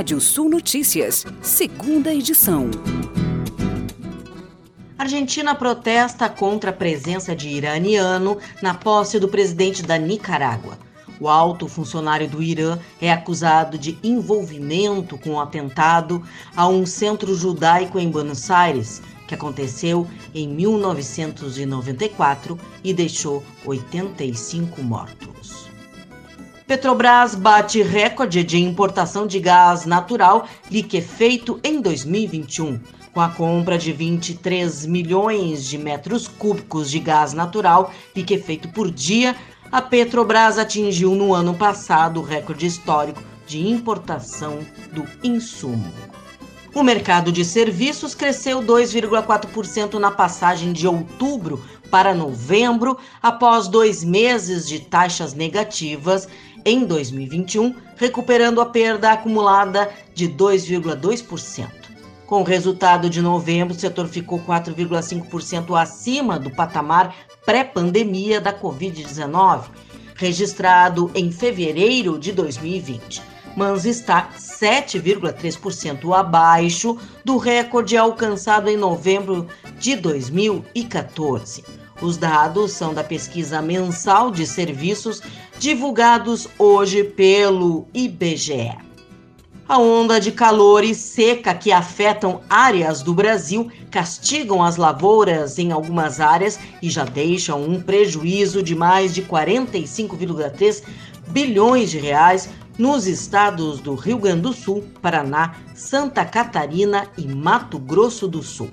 Rádio Sul Notícias, segunda edição. Argentina protesta contra a presença de iraniano na posse do presidente da Nicarágua. O alto funcionário do Irã é acusado de envolvimento com o um atentado a um centro judaico em Buenos Aires, que aconteceu em 1994 e deixou 85 mortos. Petrobras bate recorde de importação de gás natural liquefeito em 2021, com a compra de 23 milhões de metros cúbicos de gás natural liquefeito por dia. A Petrobras atingiu no ano passado o recorde histórico de importação do insumo. O mercado de serviços cresceu 2,4% na passagem de outubro para novembro, após dois meses de taxas negativas em 2021, recuperando a perda acumulada de 2,2%. Com o resultado de novembro, o setor ficou 4,5% acima do patamar pré-pandemia da Covid-19, registrado em fevereiro de 2020 mas está 7,3% abaixo do recorde alcançado em novembro de 2014. Os dados são da pesquisa mensal de serviços divulgados hoje pelo IBGE. A onda de calor e seca que afetam áreas do Brasil castigam as lavouras em algumas áreas e já deixam um prejuízo de mais de 45,3 bilhões de reais nos estados do Rio Grande do Sul, Paraná, Santa Catarina e Mato Grosso do Sul.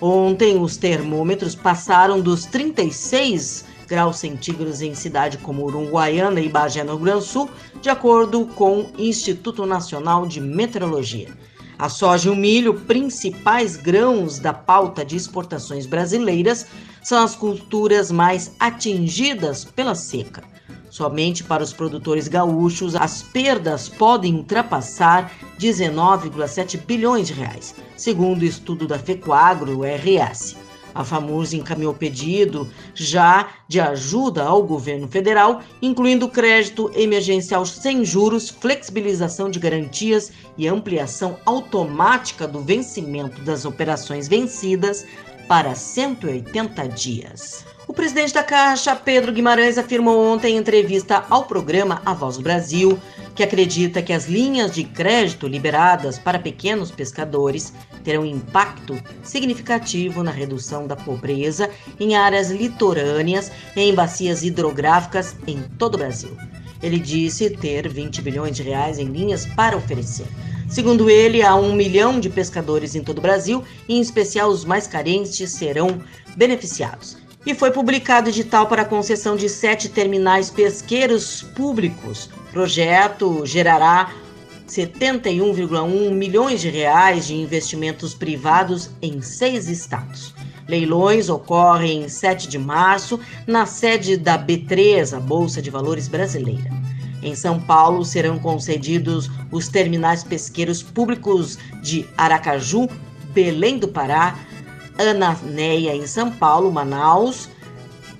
Ontem, os termômetros passaram dos 36 graus centígrados em cidades como Uruguaiana e Bagé, no Rio Grande do Sul, de acordo com o Instituto Nacional de Meteorologia. A soja e o milho, principais grãos da pauta de exportações brasileiras, são as culturas mais atingidas pela seca. Somente para os produtores gaúchos, as perdas podem ultrapassar 19,7 bilhões de reais, segundo o estudo da Fecoagro RS. A FAMURS encaminhou pedido já de ajuda ao governo federal, incluindo crédito emergencial sem juros, flexibilização de garantias e ampliação automática do vencimento das operações vencidas para 180 dias. O presidente da Caixa, Pedro Guimarães, afirmou ontem em entrevista ao programa A Voz do Brasil que acredita que as linhas de crédito liberadas para pequenos pescadores terão impacto significativo na redução da pobreza em áreas litorâneas e em bacias hidrográficas em todo o Brasil. Ele disse ter 20 bilhões de reais em linhas para oferecer. Segundo ele, há um milhão de pescadores em todo o Brasil, e em especial os mais carentes serão beneficiados e foi publicado edital para a concessão de sete terminais pesqueiros públicos. O projeto gerará 71,1 milhões de reais de investimentos privados em seis estados. Leilões ocorrem em 7 de março na sede da B3, a Bolsa de Valores Brasileira. Em São Paulo serão concedidos os terminais pesqueiros públicos de Aracaju, Belém do Pará, Ananéia em São Paulo, Manaus,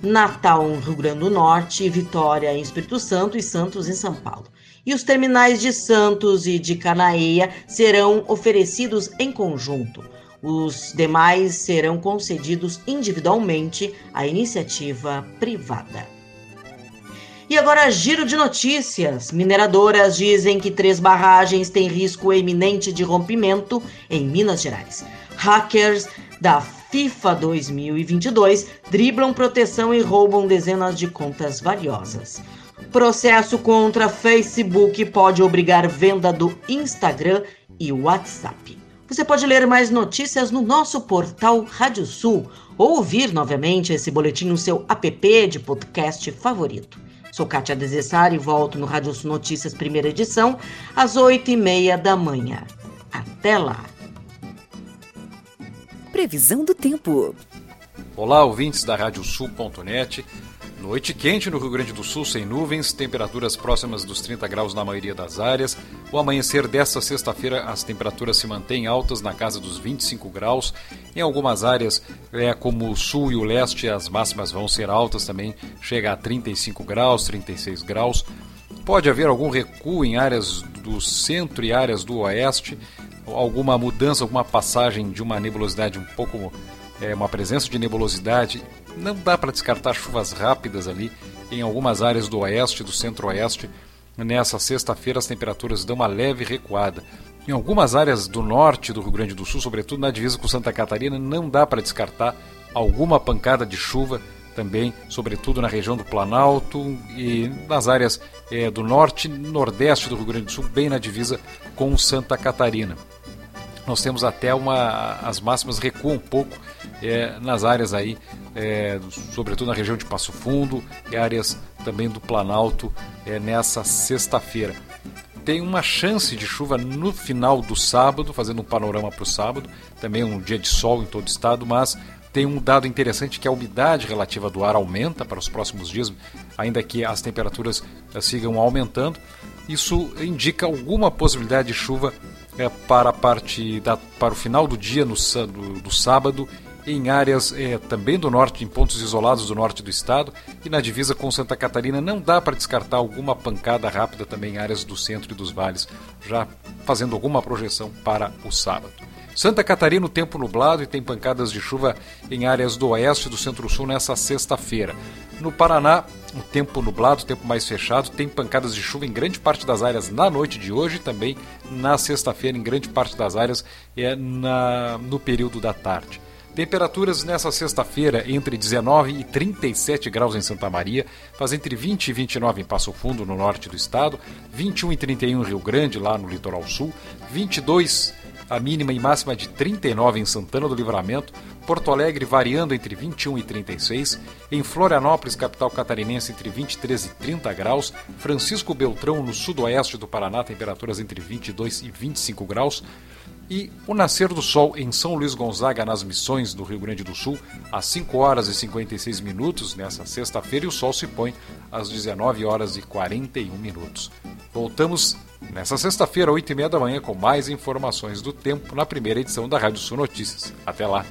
Natal em Rio Grande do Norte, Vitória em Espírito Santo e Santos em São Paulo. E os terminais de Santos e de Canaéia serão oferecidos em conjunto. Os demais serão concedidos individualmente à iniciativa privada. E agora, giro de notícias. Mineradoras dizem que três barragens têm risco eminente de rompimento em Minas Gerais. Hackers da FIFA 2022 driblam proteção e roubam dezenas de contas valiosas. Processo contra Facebook pode obrigar venda do Instagram e WhatsApp. Você pode ler mais notícias no nosso portal Rádio Sul ou ouvir novamente esse boletim no seu app de podcast favorito. Sou Kátia Desessari e volto no Rádio Sul Notícias, primeira edição, às oito e meia da manhã. Até lá! Previsão do tempo. Olá, ouvintes da Radiosul.net. Noite quente no Rio Grande do Sul, sem nuvens, temperaturas próximas dos 30 graus na maioria das áreas. O amanhecer desta sexta-feira, as temperaturas se mantêm altas na casa dos 25 graus. Em algumas áreas, é, como o sul e o leste, as máximas vão ser altas também, chega a 35 graus, 36 graus. Pode haver algum recuo em áreas do centro e áreas do oeste, alguma mudança, alguma passagem de uma nebulosidade um pouco, é, uma presença de nebulosidade. Não dá para descartar chuvas rápidas ali em algumas áreas do oeste, do centro-oeste. Nessa sexta-feira as temperaturas dão uma leve recuada. Em algumas áreas do norte do Rio Grande do Sul, sobretudo na divisa com Santa Catarina, não dá para descartar alguma pancada de chuva também, sobretudo na região do Planalto e nas áreas é, do norte e nordeste do Rio Grande do Sul, bem na divisa com Santa Catarina. Nós temos até uma. as máximas recuam um pouco é, nas áreas aí, é, sobretudo na região de Passo Fundo e áreas também do Planalto é, nessa sexta-feira. Tem uma chance de chuva no final do sábado, fazendo um panorama para o sábado, também um dia de sol em todo o estado, mas tem um dado interessante que a umidade relativa do ar aumenta para os próximos dias, ainda que as temperaturas eh, sigam aumentando. Isso indica alguma possibilidade de chuva é, para a parte da, para o final do dia no, do, do sábado em áreas é, também do norte, em pontos isolados do norte do estado e na divisa com Santa Catarina não dá para descartar alguma pancada rápida também em áreas do centro e dos vales, já fazendo alguma projeção para o sábado. Santa Catarina, o tempo nublado e tem pancadas de chuva em áreas do oeste e do centro-sul nessa sexta-feira. No Paraná, o tempo nublado, o tempo mais fechado, tem pancadas de chuva em grande parte das áreas na noite de hoje e também na sexta-feira em grande parte das áreas é na, no período da tarde. Temperaturas nessa sexta-feira entre 19 e 37 graus em Santa Maria, faz entre 20 e 29 em Passo Fundo, no norte do estado, 21 e 31 em Rio Grande, lá no litoral sul, 22 a mínima e máxima de 39 em Santana do Livramento, Porto Alegre variando entre 21 e 36, em Florianópolis, capital catarinense, entre 23 e 30 graus, Francisco Beltrão, no sudoeste do Paraná, temperaturas entre 22 e 25 graus, e o nascer do sol em São Luís Gonzaga, nas Missões do Rio Grande do Sul, às 5 horas e 56 minutos nessa sexta-feira, e o sol se põe às 19 horas e 41 minutos. Voltamos nessa sexta-feira, 8 e meia da manhã, com mais informações do tempo na primeira edição da Rádio Sul Notícias. Até lá!